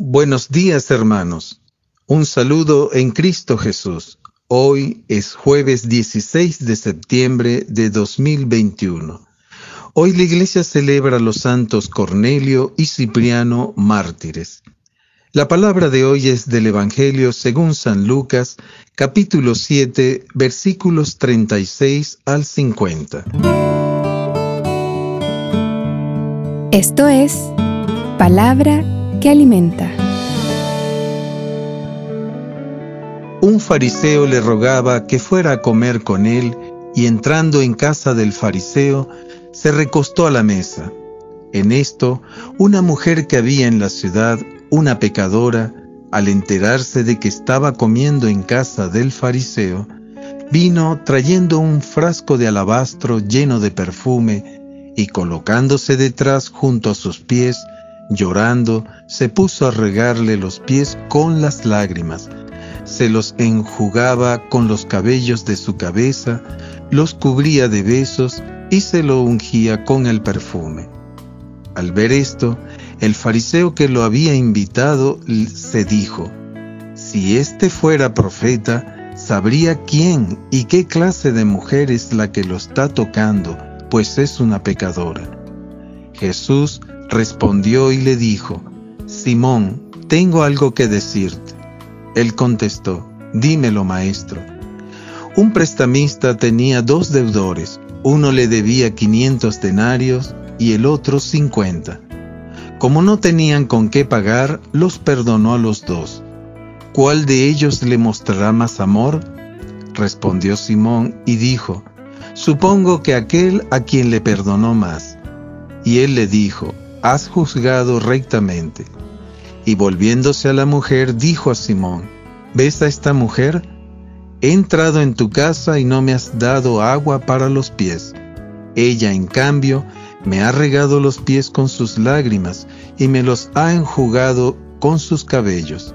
Buenos días hermanos. Un saludo en Cristo Jesús. Hoy es jueves 16 de septiembre de 2021. Hoy la iglesia celebra los santos Cornelio y Cipriano mártires. La palabra de hoy es del Evangelio según San Lucas, capítulo 7, versículos 36 al 50. Esto es palabra que alimenta. Un fariseo le rogaba que fuera a comer con él y entrando en casa del fariseo, se recostó a la mesa. En esto, una mujer que había en la ciudad, una pecadora, al enterarse de que estaba comiendo en casa del fariseo, vino trayendo un frasco de alabastro lleno de perfume y colocándose detrás junto a sus pies, Llorando, se puso a regarle los pies con las lágrimas, se los enjugaba con los cabellos de su cabeza, los cubría de besos y se lo ungía con el perfume. Al ver esto, el fariseo que lo había invitado se dijo, si éste fuera profeta, sabría quién y qué clase de mujer es la que lo está tocando, pues es una pecadora. Jesús respondió y le dijo, Simón, tengo algo que decirte. Él contestó, dímelo maestro. Un prestamista tenía dos deudores, uno le debía 500 denarios y el otro 50. Como no tenían con qué pagar, los perdonó a los dos. ¿Cuál de ellos le mostrará más amor? Respondió Simón y dijo, Supongo que aquel a quien le perdonó más. Y él le dijo, has juzgado rectamente. Y volviéndose a la mujer, dijo a Simón, ¿ves a esta mujer? He entrado en tu casa y no me has dado agua para los pies. Ella, en cambio, me ha regado los pies con sus lágrimas y me los ha enjugado con sus cabellos.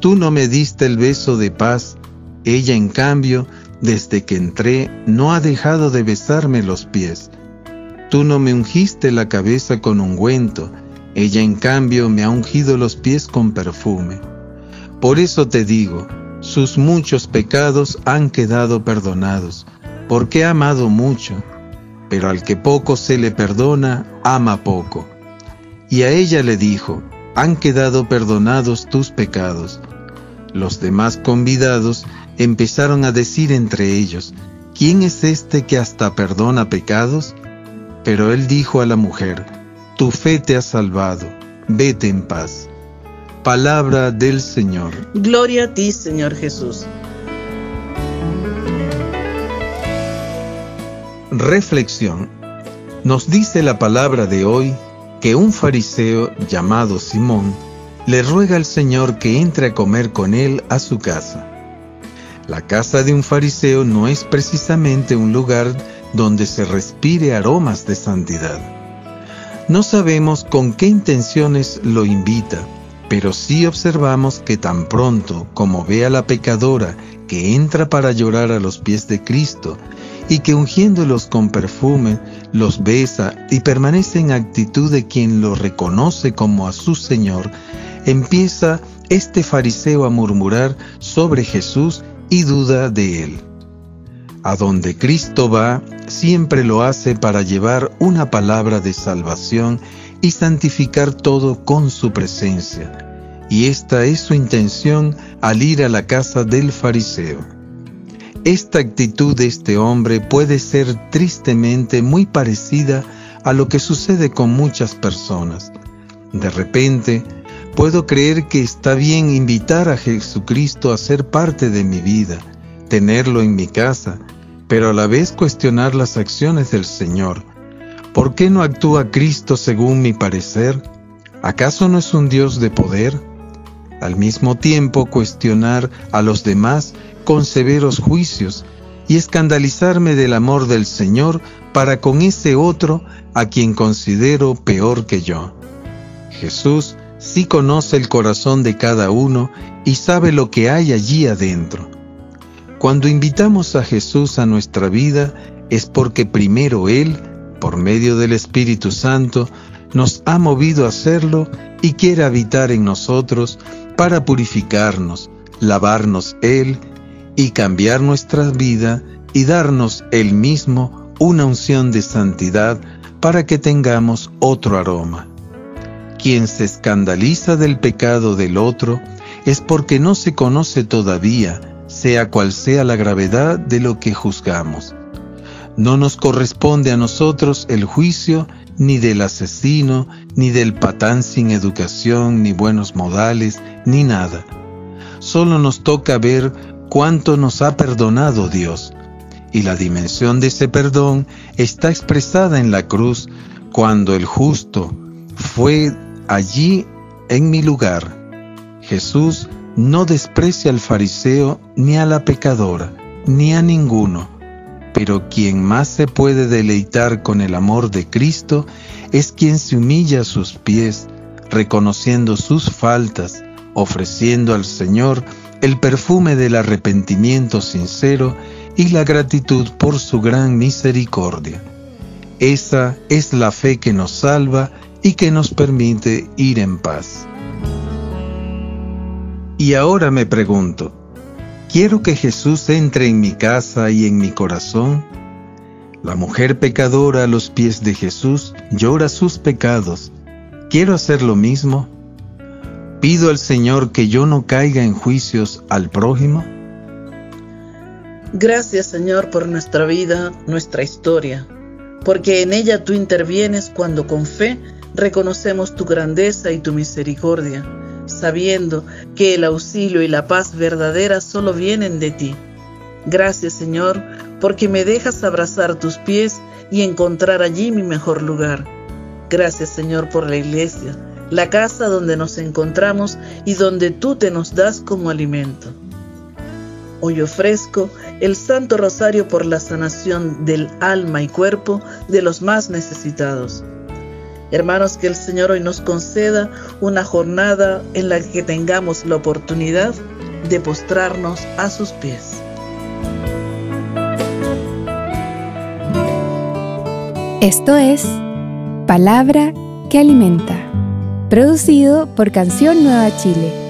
Tú no me diste el beso de paz, ella, en cambio, desde que entré, no ha dejado de besarme los pies. Tú no me ungiste la cabeza con ungüento, ella en cambio me ha ungido los pies con perfume. Por eso te digo, sus muchos pecados han quedado perdonados, porque ha amado mucho, pero al que poco se le perdona, ama poco. Y a ella le dijo, han quedado perdonados tus pecados. Los demás convidados empezaron a decir entre ellos, ¿quién es este que hasta perdona pecados? Pero él dijo a la mujer, Tu fe te ha salvado, vete en paz. Palabra del Señor. Gloria a ti, Señor Jesús. Reflexión. Nos dice la palabra de hoy que un fariseo llamado Simón le ruega al Señor que entre a comer con él a su casa. La casa de un fariseo no es precisamente un lugar donde se respire aromas de santidad. No sabemos con qué intenciones lo invita, pero sí observamos que tan pronto como ve a la pecadora que entra para llorar a los pies de Cristo y que ungiéndolos con perfume los besa y permanece en actitud de quien lo reconoce como a su Señor, empieza este fariseo a murmurar sobre Jesús y duda de él. A donde Cristo va, siempre lo hace para llevar una palabra de salvación y santificar todo con su presencia. Y esta es su intención al ir a la casa del fariseo. Esta actitud de este hombre puede ser tristemente muy parecida a lo que sucede con muchas personas. De repente, puedo creer que está bien invitar a Jesucristo a ser parte de mi vida, tenerlo en mi casa, pero a la vez cuestionar las acciones del Señor. ¿Por qué no actúa Cristo según mi parecer? ¿Acaso no es un Dios de poder? Al mismo tiempo cuestionar a los demás con severos juicios y escandalizarme del amor del Señor para con ese otro a quien considero peor que yo. Jesús sí conoce el corazón de cada uno y sabe lo que hay allí adentro. Cuando invitamos a Jesús a nuestra vida es porque primero Él, por medio del Espíritu Santo, nos ha movido a hacerlo y quiere habitar en nosotros para purificarnos, lavarnos Él y cambiar nuestra vida y darnos Él mismo una unción de santidad para que tengamos otro aroma. Quien se escandaliza del pecado del otro es porque no se conoce todavía, sea cual sea la gravedad de lo que juzgamos. No nos corresponde a nosotros el juicio ni del asesino, ni del patán sin educación, ni buenos modales, ni nada. Solo nos toca ver cuánto nos ha perdonado Dios. Y la dimensión de ese perdón está expresada en la cruz cuando el justo fue allí en mi lugar. Jesús no desprecia al fariseo ni a la pecadora, ni a ninguno pero quien más se puede deleitar con el amor de Cristo es quien se humilla a sus pies, reconociendo sus faltas, ofreciendo al Señor el perfume del arrepentimiento sincero y la gratitud por su gran misericordia. Esa es la fe que nos salva y que nos permite ir en paz. Y ahora me pregunto, Quiero que Jesús entre en mi casa y en mi corazón. La mujer pecadora a los pies de Jesús llora sus pecados. ¿Quiero hacer lo mismo? ¿Pido al Señor que yo no caiga en juicios al prójimo? Gracias Señor por nuestra vida, nuestra historia, porque en ella tú intervienes cuando con fe reconocemos tu grandeza y tu misericordia sabiendo que el auxilio y la paz verdadera solo vienen de ti. Gracias Señor, porque me dejas abrazar tus pies y encontrar allí mi mejor lugar. Gracias Señor por la iglesia, la casa donde nos encontramos y donde tú te nos das como alimento. Hoy ofrezco el Santo Rosario por la sanación del alma y cuerpo de los más necesitados Hermanos, que el Señor hoy nos conceda una jornada en la que tengamos la oportunidad de postrarnos a sus pies. Esto es Palabra que Alimenta, producido por Canción Nueva Chile